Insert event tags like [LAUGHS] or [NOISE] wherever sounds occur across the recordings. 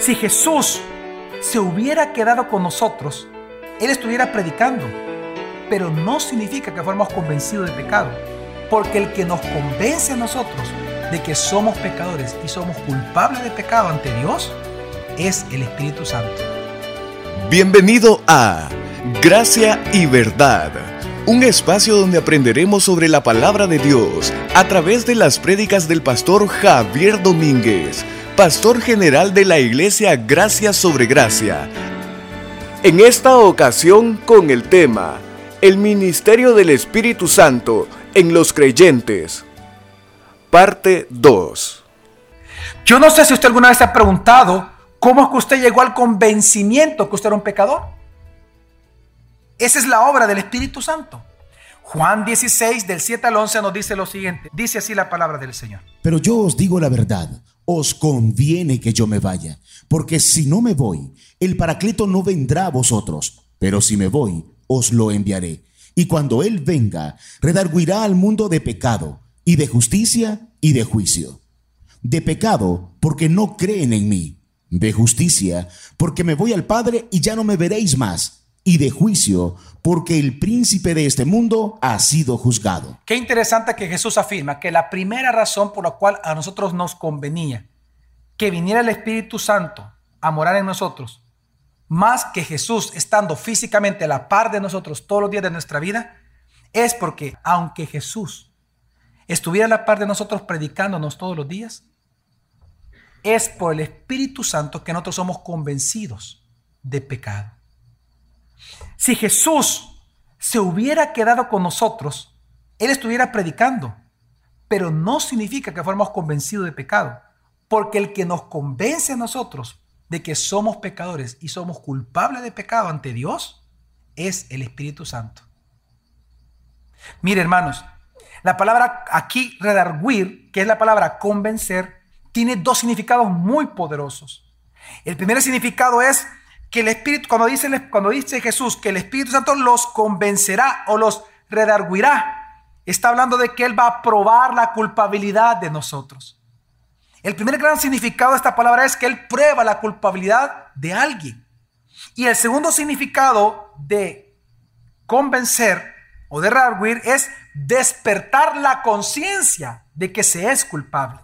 Si Jesús se hubiera quedado con nosotros, Él estuviera predicando, pero no significa que fuéramos convencidos de pecado, porque el que nos convence a nosotros de que somos pecadores y somos culpables de pecado ante Dios es el Espíritu Santo. Bienvenido a Gracia y Verdad, un espacio donde aprenderemos sobre la palabra de Dios a través de las prédicas del pastor Javier Domínguez, pastor general de la iglesia Gracia sobre Gracia. En esta ocasión con el tema, el ministerio del Espíritu Santo en los creyentes. Parte 2. Yo no sé si usted alguna vez se ha preguntado cómo es que usted llegó al convencimiento que usted era un pecador. Esa es la obra del Espíritu Santo. Juan 16, del 7 al 11 nos dice lo siguiente. Dice así la palabra del Señor. Pero yo os digo la verdad, os conviene que yo me vaya, porque si no me voy, el Paracleto no vendrá a vosotros, pero si me voy, os lo enviaré. Y cuando Él venga, redarguirá al mundo de pecado, y de justicia, y de juicio. De pecado, porque no creen en mí. De justicia, porque me voy al Padre y ya no me veréis más y de juicio, porque el príncipe de este mundo ha sido juzgado. Qué interesante que Jesús afirma que la primera razón por la cual a nosotros nos convenía que viniera el Espíritu Santo a morar en nosotros, más que Jesús estando físicamente a la par de nosotros todos los días de nuestra vida, es porque aunque Jesús estuviera a la par de nosotros predicándonos todos los días, es por el Espíritu Santo que nosotros somos convencidos de pecado. Si Jesús se hubiera quedado con nosotros, Él estuviera predicando, pero no significa que fuéramos convencidos de pecado, porque el que nos convence a nosotros de que somos pecadores y somos culpables de pecado ante Dios es el Espíritu Santo. Mire, hermanos, la palabra aquí, redarguir, que es la palabra convencer, tiene dos significados muy poderosos. El primer significado es que el Espíritu, cuando dice, cuando dice Jesús que el Espíritu Santo los convencerá o los redarguirá, está hablando de que Él va a probar la culpabilidad de nosotros. El primer gran significado de esta palabra es que Él prueba la culpabilidad de alguien. Y el segundo significado de convencer o de redarguir es despertar la conciencia de que se es culpable.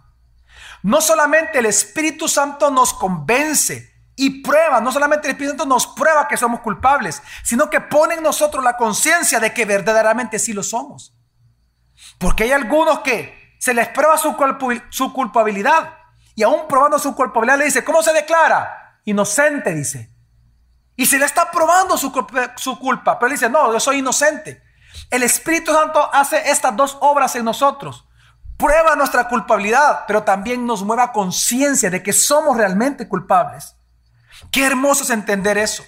No solamente el Espíritu Santo nos convence, y prueba, no solamente el Espíritu Santo nos prueba que somos culpables, sino que pone en nosotros la conciencia de que verdaderamente sí lo somos. Porque hay algunos que se les prueba su, culpabilidad y aún probando su culpabilidad le dice, ¿cómo se declara? Inocente, dice. Y se le está probando su, su culpa, pero dice, no, yo soy inocente. El Espíritu Santo hace estas dos obras en nosotros. Prueba nuestra culpabilidad, pero también nos mueva conciencia de que somos realmente culpables. Qué hermoso es entender eso.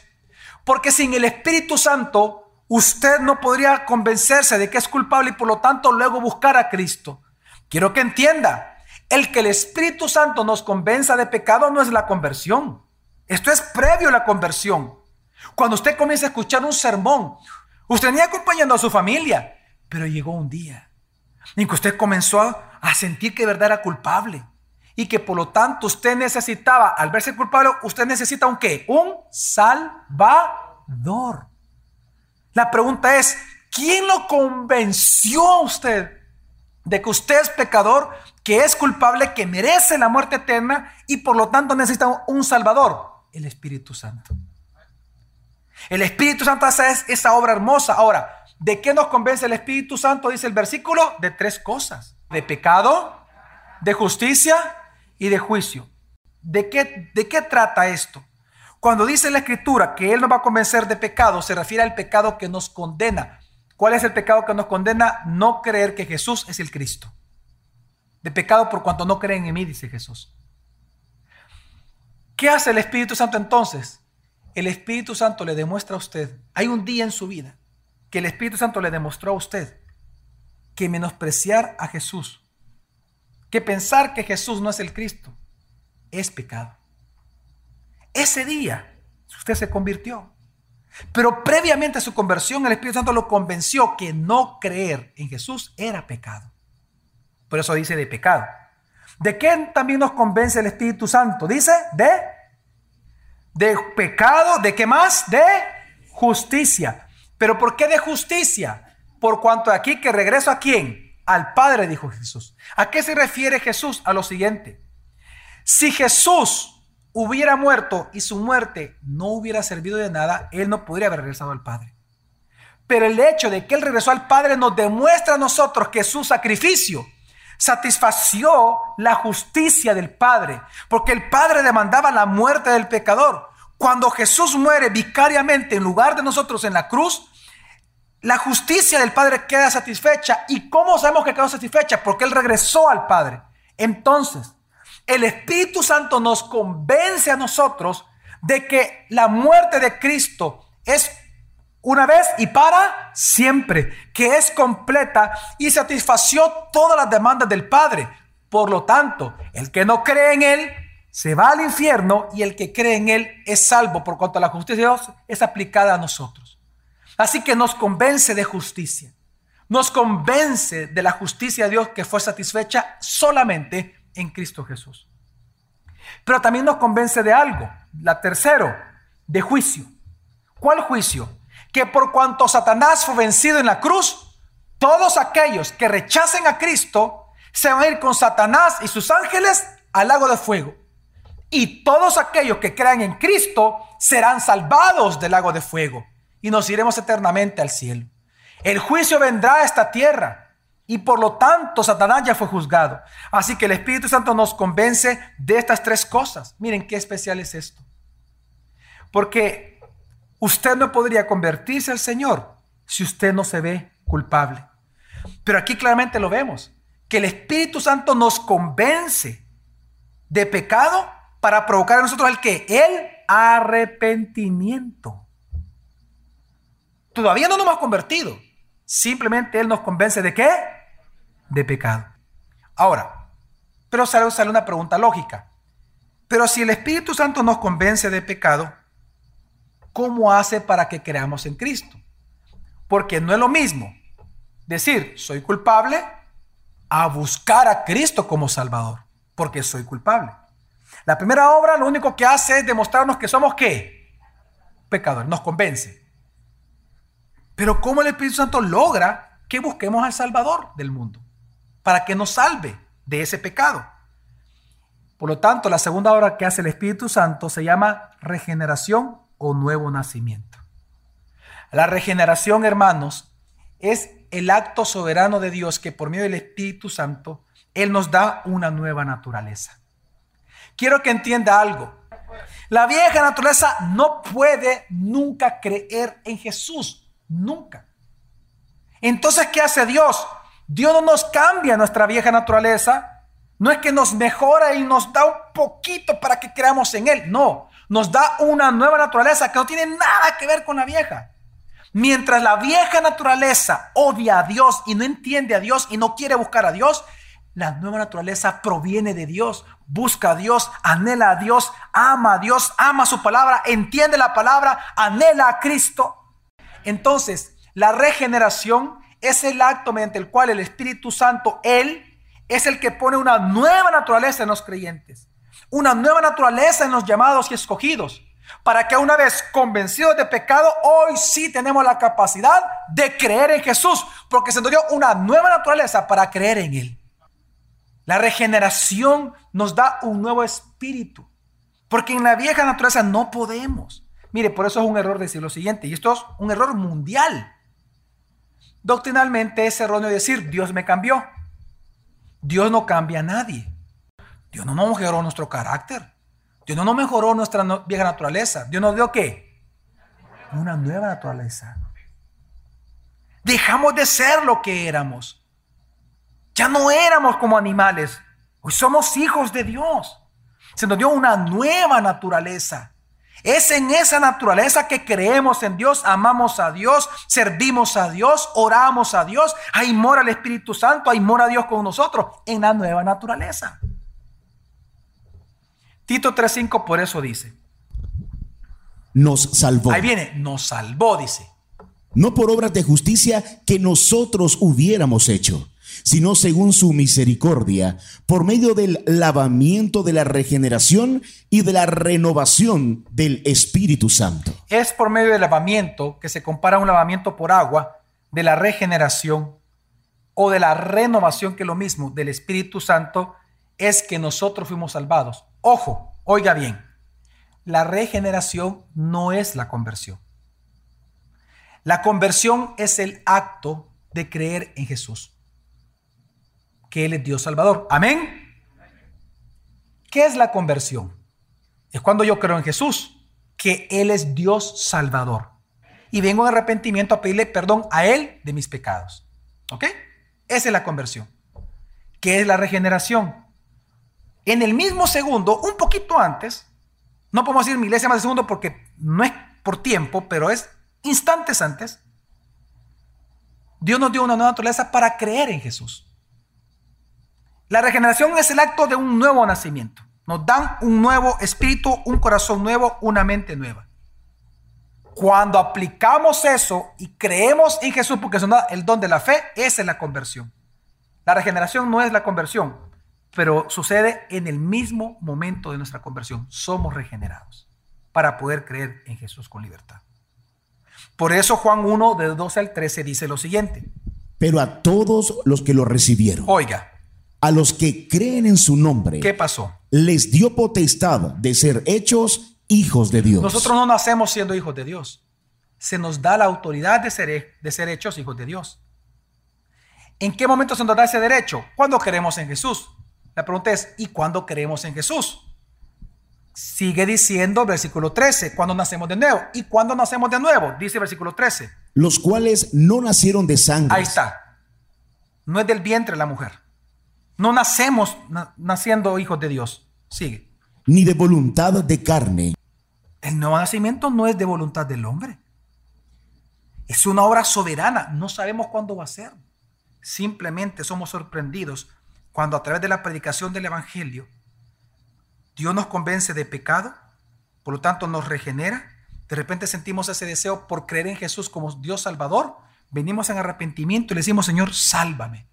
Porque sin el Espíritu Santo, usted no podría convencerse de que es culpable y por lo tanto luego buscar a Cristo. Quiero que entienda, el que el Espíritu Santo nos convenza de pecado no es la conversión. Esto es previo a la conversión. Cuando usted comienza a escuchar un sermón, usted venía acompañando a su familia, pero llegó un día en que usted comenzó a sentir que de verdad era culpable y que por lo tanto usted necesitaba, al verse culpable, usted necesita un? Un salvador. La pregunta es, ¿quién lo convenció a usted de que usted es pecador, que es culpable, que merece la muerte eterna y por lo tanto necesita un salvador? El Espíritu Santo. El Espíritu Santo hace esa obra hermosa. Ahora, ¿de qué nos convence el Espíritu Santo? Dice el versículo, de tres cosas. De pecado, de justicia y de juicio. ¿De qué, ¿De qué trata esto? Cuando dice la escritura que Él nos va a convencer de pecado, se refiere al pecado que nos condena. ¿Cuál es el pecado que nos condena? No creer que Jesús es el Cristo. De pecado por cuanto no creen en mí, dice Jesús. ¿Qué hace el Espíritu Santo entonces? El Espíritu Santo le demuestra a usted, hay un día en su vida que el Espíritu Santo le demostró a usted que menospreciar a Jesús que pensar que Jesús no es el Cristo es pecado. Ese día usted se convirtió. Pero previamente a su conversión, el Espíritu Santo lo convenció que no creer en Jesús era pecado. Por eso dice de pecado. ¿De qué también nos convence el Espíritu Santo? Dice de De pecado, ¿de qué más? De justicia. ¿Pero por qué de justicia? Por cuanto aquí que regreso a quién? Al Padre, dijo Jesús. ¿A qué se refiere Jesús? A lo siguiente. Si Jesús hubiera muerto y su muerte no hubiera servido de nada, Él no podría haber regresado al Padre. Pero el hecho de que Él regresó al Padre nos demuestra a nosotros que su sacrificio satisfació la justicia del Padre, porque el Padre demandaba la muerte del pecador. Cuando Jesús muere vicariamente en lugar de nosotros en la cruz, la justicia del Padre queda satisfecha. ¿Y cómo sabemos que quedó satisfecha? Porque Él regresó al Padre. Entonces, el Espíritu Santo nos convence a nosotros de que la muerte de Cristo es una vez y para siempre, que es completa y satisfació todas las demandas del Padre. Por lo tanto, el que no cree en Él se va al infierno y el que cree en Él es salvo por cuanto la justicia de Dios es aplicada a nosotros. Así que nos convence de justicia. Nos convence de la justicia de Dios que fue satisfecha solamente en Cristo Jesús. Pero también nos convence de algo. La tercero, de juicio. ¿Cuál juicio? Que por cuanto Satanás fue vencido en la cruz, todos aquellos que rechacen a Cristo se van a ir con Satanás y sus ángeles al lago de fuego. Y todos aquellos que crean en Cristo serán salvados del lago de fuego y nos iremos eternamente al cielo. El juicio vendrá a esta tierra y por lo tanto, Satanás ya fue juzgado. Así que el Espíritu Santo nos convence de estas tres cosas. Miren qué especial es esto. Porque usted no podría convertirse al Señor si usted no se ve culpable. Pero aquí claramente lo vemos, que el Espíritu Santo nos convence de pecado para provocar a nosotros el que el arrepentimiento. Todavía no nos hemos convertido. Simplemente Él nos convence de qué? de pecado. Ahora, pero sale, una pregunta lógica. Pero si el Espíritu Santo nos convence de pecado, ¿cómo hace para que creamos en Cristo? Porque no es lo mismo decir soy culpable a buscar a Cristo como Salvador, porque soy culpable. La primera obra lo único que hace es demostrarnos que somos qué? Pecadores, nos convence. Pero ¿cómo el Espíritu Santo logra que busquemos al Salvador del mundo? para que nos salve de ese pecado. Por lo tanto, la segunda obra que hace el Espíritu Santo se llama regeneración o nuevo nacimiento. La regeneración, hermanos, es el acto soberano de Dios que por medio del Espíritu Santo, Él nos da una nueva naturaleza. Quiero que entienda algo. La vieja naturaleza no puede nunca creer en Jesús. Nunca. Entonces, ¿qué hace Dios? Dios no nos cambia nuestra vieja naturaleza. No es que nos mejora y nos da un poquito para que creamos en Él. No, nos da una nueva naturaleza que no tiene nada que ver con la vieja. Mientras la vieja naturaleza odia a Dios y no entiende a Dios y no quiere buscar a Dios, la nueva naturaleza proviene de Dios, busca a Dios, anhela a Dios, ama a Dios, ama su palabra, entiende la palabra, anhela a Cristo. Entonces, la regeneración es el acto mediante el cual el Espíritu Santo, Él, es el que pone una nueva naturaleza en los creyentes, una nueva naturaleza en los llamados y escogidos, para que una vez convencidos de pecado, hoy sí tenemos la capacidad de creer en Jesús, porque se nos dio una nueva naturaleza para creer en Él. La regeneración nos da un nuevo espíritu, porque en la vieja naturaleza no podemos. Mire, por eso es un error decir lo siguiente, y esto es un error mundial. Doctrinalmente es erróneo decir, Dios me cambió. Dios no cambia a nadie. Dios no nos mejoró nuestro carácter. Dios no nos mejoró nuestra vieja naturaleza. Dios nos dio qué? Una nueva naturaleza. Dejamos de ser lo que éramos. Ya no éramos como animales. Hoy somos hijos de Dios. Se nos dio una nueva naturaleza. Es en esa naturaleza que creemos en Dios, amamos a Dios, servimos a Dios, oramos a Dios. Ahí mora el Espíritu Santo, ahí mora Dios con nosotros, en la nueva naturaleza. Tito 3.5 por eso dice. Nos salvó. Ahí viene, nos salvó, dice. No por obras de justicia que nosotros hubiéramos hecho, sino según su misericordia, por medio del lavamiento de la regeneración y de la renovación del Espíritu Santo. Es por medio del lavamiento, que se compara a un lavamiento por agua, de la regeneración o de la renovación, que es lo mismo, del Espíritu Santo, es que nosotros fuimos salvados. Ojo, oiga bien, la regeneración no es la conversión. La conversión es el acto de creer en Jesús, que Él es Dios Salvador. Amén. ¿Qué es la conversión? Es cuando yo creo en Jesús, que Él es Dios Salvador. Y vengo en arrepentimiento a pedirle perdón a Él de mis pecados. ¿Ok? Esa es la conversión. ¿Qué es la regeneración? En el mismo segundo, un poquito antes, no podemos decir milésimas de segundo porque no es por tiempo, pero es instantes antes, Dios nos dio una nueva naturaleza para creer en Jesús. La regeneración es el acto de un nuevo nacimiento. Nos dan un nuevo espíritu, un corazón nuevo, una mente nueva. Cuando aplicamos eso y creemos en Jesús, porque es el don de la fe, esa es la conversión. La regeneración no es la conversión, pero sucede en el mismo momento de nuestra conversión. Somos regenerados para poder creer en Jesús con libertad. Por eso Juan 1, de 12 al 13 dice lo siguiente. Pero a todos los que lo recibieron, Oiga, a los que creen en su nombre, ¿qué pasó? les dio potestad de ser hechos hijos de Dios. Nosotros no nacemos siendo hijos de Dios. Se nos da la autoridad de ser, de ser hechos hijos de Dios. ¿En qué momento se nos da ese derecho? Cuando creemos en Jesús. La pregunta es, ¿y cuándo creemos en Jesús? Sigue diciendo versículo 13, cuando nacemos de nuevo. ¿Y cuando nacemos de nuevo? Dice versículo 13. los cuales no nacieron de sangre, Ahí está. No es del vientre la mujer. No nacemos na- naciendo hijos de Dios. Sigue. ni de voluntad de carne, El nuevo nacimiento no es de voluntad del hombre. Es una obra soberana. No sabemos cuándo va a ser. Simplemente somos sorprendidos cuando a través de la predicación del Evangelio Dios nos convence de pecado, por lo tanto nos regenera. De repente sentimos ese deseo por creer en Jesús como Dios Salvador. Venimos en arrepentimiento y le decimos, Señor, sálvame.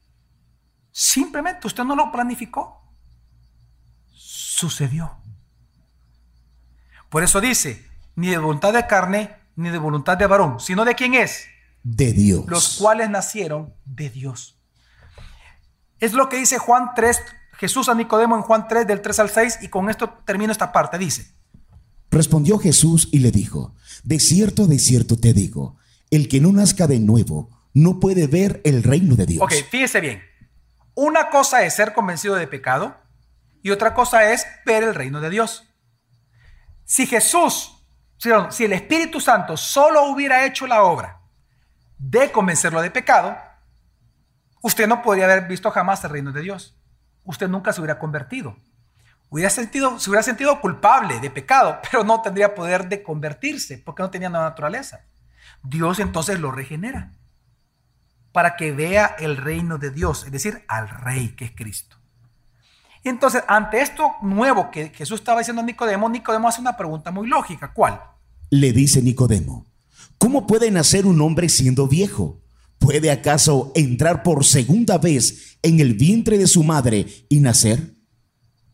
Simplemente usted no lo planificó. Sucedió. Por eso dice, ni de voluntad de carne, ni de voluntad de varón, sino de quién es, de Dios. los cuales nacieron de Dios. Es lo que dice Juan 3, Jesús a Nicodemo en Juan 3 del 3 al 6 y con esto termino esta parte. Dice, Respondió Jesús y le dijo, De cierto, de cierto te digo, el que no nazca de nuevo no puede ver el reino de Dios. ok, fíjese bien, una cosa es ser convencido de pecado y otra cosa es ver el reino de Dios. Si Jesús, si el Espíritu Santo solo hubiera hecho la obra de convencerlo de pecado, usted no podría haber visto jamás el reino de Dios. Usted nunca se hubiera convertido. Hubiera sentido, se hubiera sentido culpable de pecado, [LAUGHS] pero no tendría poder de convertirse porque no tenía nueva naturaleza. Dios entonces lo regenera para que vea el reino de Dios, es decir, al rey que es Cristo. Entonces, ante esto nuevo que Jesús estaba diciendo a Nicodemo, Nicodemo hace una pregunta muy lógica. ¿Cuál? Le dice Nicodemo, ¿cómo puede nacer un hombre siendo viejo? ¿Puede acaso entrar por segunda vez en el vientre de su madre y nacer?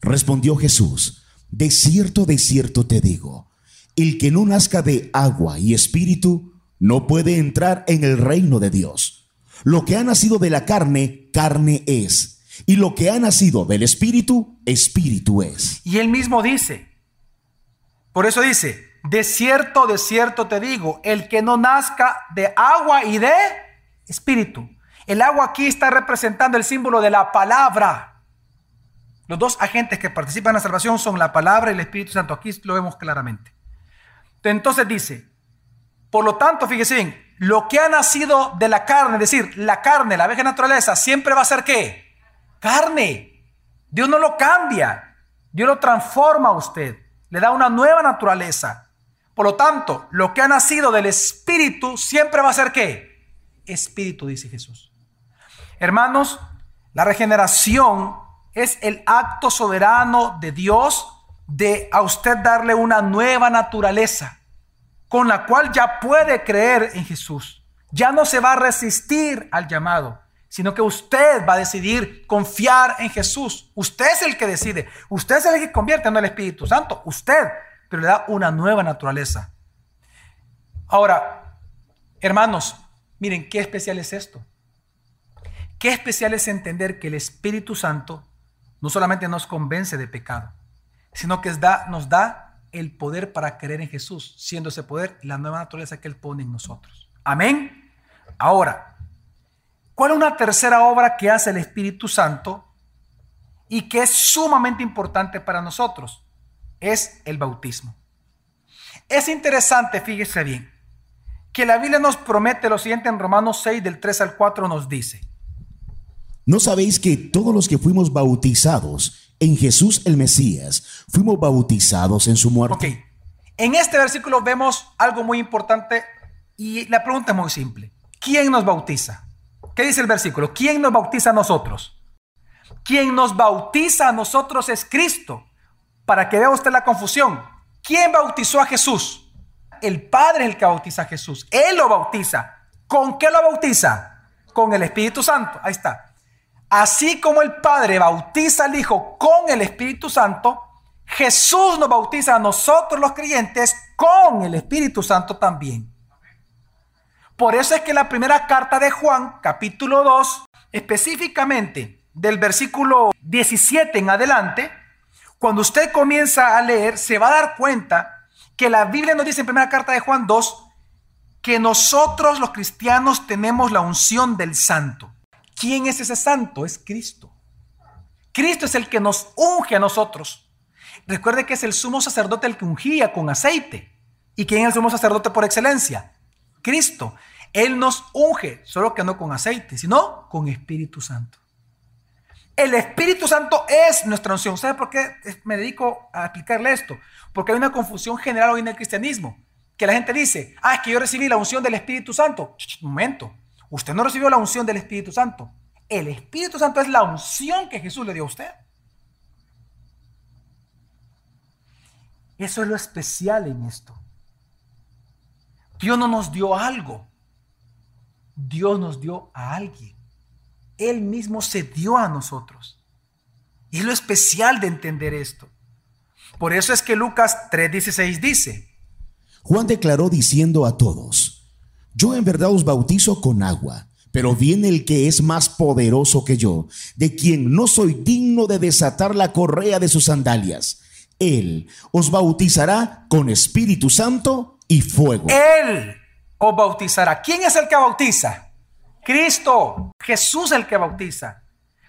Respondió Jesús, de cierto, de cierto te digo, el que no nazca de agua y espíritu no puede entrar en el reino de Dios. Lo que ha nacido de la carne, carne es, y lo que ha nacido del espíritu, espíritu es. Y él mismo dice, por eso dice, de cierto, de cierto te digo, el que no nazca de agua y de espíritu. El agua aquí está representando el símbolo de la palabra. Los dos agentes que participan en la salvación son la palabra y el Espíritu Santo. Aquí lo vemos claramente. Entonces dice, por lo tanto, fíjese bien, lo que ha nacido de la carne, es decir, la carne, la vieja naturaleza, siempre va a ser qué? Carne. Dios no lo cambia. Dios lo transforma a usted. Le da una nueva naturaleza. Por lo tanto, lo que ha nacido del Espíritu siempre va a ser qué? Espíritu, dice Jesús. Hermanos, la regeneración es el acto soberano de Dios de a usted darle una nueva naturaleza con la cual ya puede creer en Jesús. Ya no se va a resistir al llamado, sino que usted va a decidir confiar en Jesús. Usted es el que decide. Usted es el que convierte en el Espíritu Santo. Usted, pero le da una nueva naturaleza. Ahora, hermanos, miren qué especial es esto. Qué especial es entender que el Espíritu Santo no solamente nos convence de pecado, sino que nos da el poder para creer en Jesús, siendo ese poder la nueva naturaleza que Él pone en nosotros. Amén. Ahora, ¿cuál es una tercera obra que hace el Espíritu Santo y que es sumamente importante para nosotros? Es el bautismo. Es interesante, fíjese bien, que la Biblia nos promete lo siguiente en Romanos 6 del 3 al 4 nos dice. ¿No sabéis que todos los que fuimos bautizados en Jesús el Mesías, fuimos bautizados en su muerte? Ok, en este versículo vemos algo muy importante y la pregunta es muy simple. ¿Quién nos bautiza? ¿Qué dice el versículo? ¿Quién nos bautiza a nosotros? Quien nos bautiza a nosotros es Cristo. Para que vea usted la confusión. ¿Quién bautizó a Jesús? El Padre es el que bautiza a Jesús. Él lo bautiza. ¿Con qué lo bautiza? Con el Espíritu Santo. Ahí está. Así como el Padre bautiza al Hijo con el Espíritu Santo, Jesús nos bautiza a nosotros los creyentes con el Espíritu Santo también. Por eso es que la primera carta de Juan, capítulo 2, específicamente del versículo 17 en adelante, cuando usted comienza a leer, se va a dar cuenta que la Biblia nos dice en primera carta de Juan 2 que nosotros los cristianos tenemos la unción del santo. ¿Quién es ese santo? Es Cristo. Cristo es el que nos unge a nosotros. Recuerde que es el sumo sacerdote el que ungía con aceite. ¿Y quién es el sumo sacerdote por excelencia? Cristo. Él nos unge, solo que no con aceite, sino con Espíritu Santo. El Espíritu Santo es nuestra unción. ¿Sabe por qué me dedico a explicarle esto? Porque hay una confusión general hoy en el cristianismo. Que la gente dice, ah, es que yo recibí la unción del Espíritu Santo. Un momento, usted no recibió la unción del Espíritu Santo. El Espíritu Santo es la unción que Jesús le dio a usted. Eso es lo especial en esto. Dios no nos dio algo. Dios nos dio a alguien. Él mismo se dio a nosotros. Y es lo especial de entender esto. Por eso es que Lucas 3:16 dice. Juan declaró diciendo a todos, yo en verdad os bautizo con agua, pero viene el que es más poderoso que yo, de quien no soy digno de desatar la correa de sus sandalias. Él os bautizará con Espíritu Santo y fuego. Él os bautizará. ¿Quién es el que bautiza? Cristo. Jesús es el que bautiza.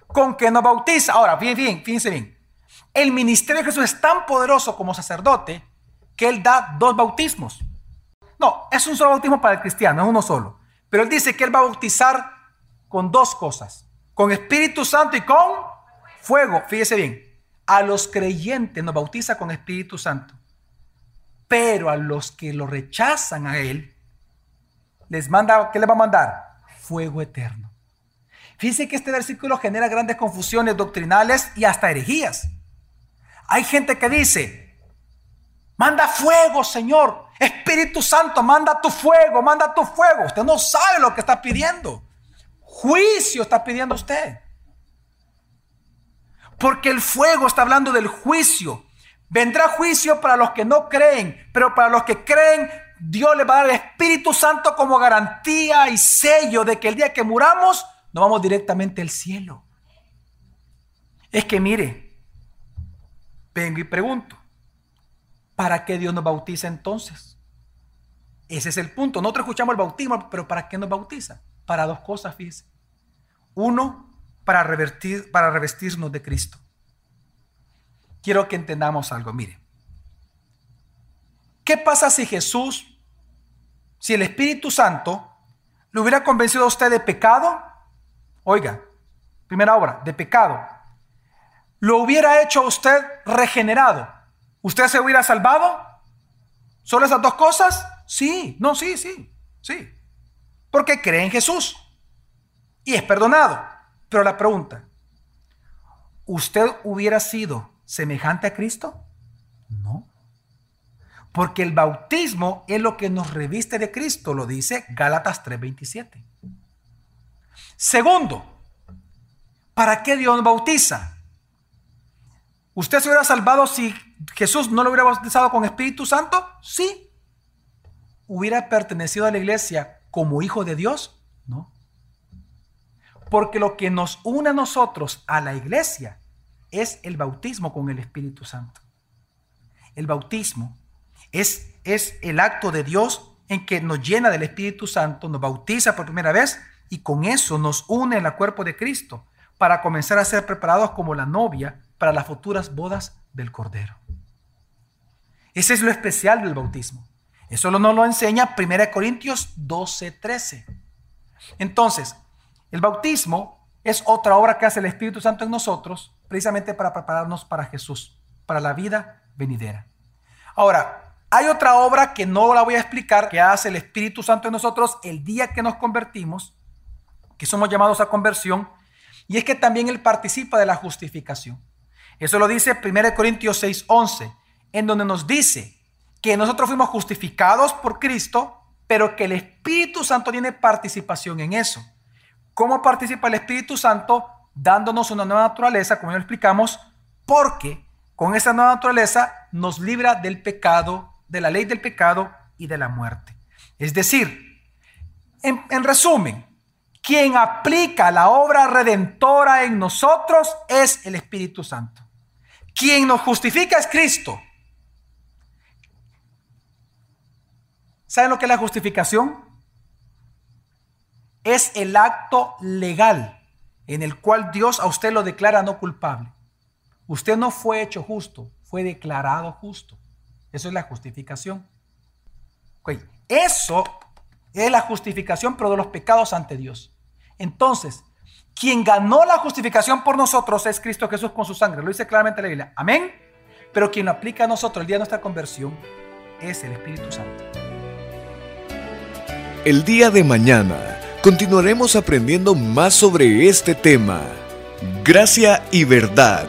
¿Con qué nos bautiza? Ahora, bien, bien, fíjense bien. El ministerio de Jesús es tan poderoso como sacerdote que Él da dos bautismos. No, es un solo bautismo para el cristiano, es uno solo. Pero Él dice que Él va a bautizar con dos cosas. Con Espíritu Santo y con fuego. Fíjese bien. A los creyentes nos bautiza con Espíritu Santo. Pero a los que lo rechazan a Él, les manda, ¿qué les va a mandar? Fuego eterno. Fíjense que este versículo genera grandes confusiones doctrinales y hasta herejías. Hay gente que dice, manda fuego, Señor. Espíritu Santo, manda tu fuego, manda tu fuego. Usted no sabe lo que está pidiendo. Juicio está pidiendo usted. Porque el fuego está hablando del juicio. Vendrá juicio para los que no creen, pero para los que creen Dios le va a dar el Espíritu Santo como garantía y sello de que el día que muramos, nos vamos directamente al cielo. Es que mire, vengo y pregunto, ¿para qué Dios nos bautiza entonces? Ese es el punto. Nosotros escuchamos el bautismo, pero ¿para qué nos bautiza? Para dos cosas, fíjese. Uno, para, revertir, para revestirnos de Cristo. Quiero que entendamos algo, mire. ¿Qué pasa si Jesús si el Espíritu Santo le hubiera convencido a usted de pecado, oiga, primera obra, de pecado, lo hubiera hecho a usted regenerado, ¿usted se hubiera salvado? ¿Solo esas dos cosas? Sí, no, sí, sí, sí. Porque cree en Jesús y es perdonado. Pero la pregunta, ¿usted hubiera sido semejante a Cristo? No. Porque el bautismo es lo que nos reviste de Cristo, lo dice Gálatas 3:27. Segundo, ¿para qué Dios bautiza? ¿Usted se hubiera salvado si Jesús no lo hubiera bautizado con Espíritu Santo? Sí. ¿Hubiera pertenecido a la iglesia como hijo de Dios? No. Porque lo que nos une a nosotros, a la iglesia, es el bautismo con el Espíritu Santo. El bautismo es, es el acto de Dios en que nos llena del Espíritu Santo, nos bautiza por primera vez y con eso nos une el cuerpo de Cristo para comenzar a ser preparados como la novia para las futuras bodas del Cordero. Ese es lo especial del bautismo. Eso nos lo enseña 1 Corintios 12, 13. Entonces, el bautismo es otra obra que hace el Espíritu Santo en nosotros, precisamente para prepararnos para Jesús, para la vida venidera. Ahora, hay otra obra que no la voy a explicar, que hace el Espíritu Santo en nosotros el día que nos convertimos, que somos llamados a conversión, y es que también Él participa de la justificación. Eso lo dice 1 Corintios 6, 11, en donde nos dice que nosotros fuimos justificados por Cristo, pero que el Espíritu Santo tiene participación en eso. ¿Cómo participa el Espíritu Santo? Dándonos una nueva naturaleza, como ya lo explicamos, porque con esa nueva naturaleza nos libra del pecado, de la ley del pecado y de la muerte. Es decir, en resumen, quien aplica la obra redentora en nosotros es el Espíritu Santo. Quien nos justifica es Cristo. ¿Saben lo que es la justificación? Es el acto legal en el cual Dios a usted lo declara no culpable. Usted no fue hecho justo, fue declarado justo. Eso es la justificación. Eso es la justificación, pero de los pecados ante Dios. Entonces, quien ganó la justificación por nosotros es Cristo Jesús con su sangre. Lo dice claramente la Biblia. Amén. Pero quien lo aplica a nosotros el día de nuestra conversión es el Espíritu Santo. El día de mañana continuaremos aprendiendo más sobre este tema. Gracia y verdad.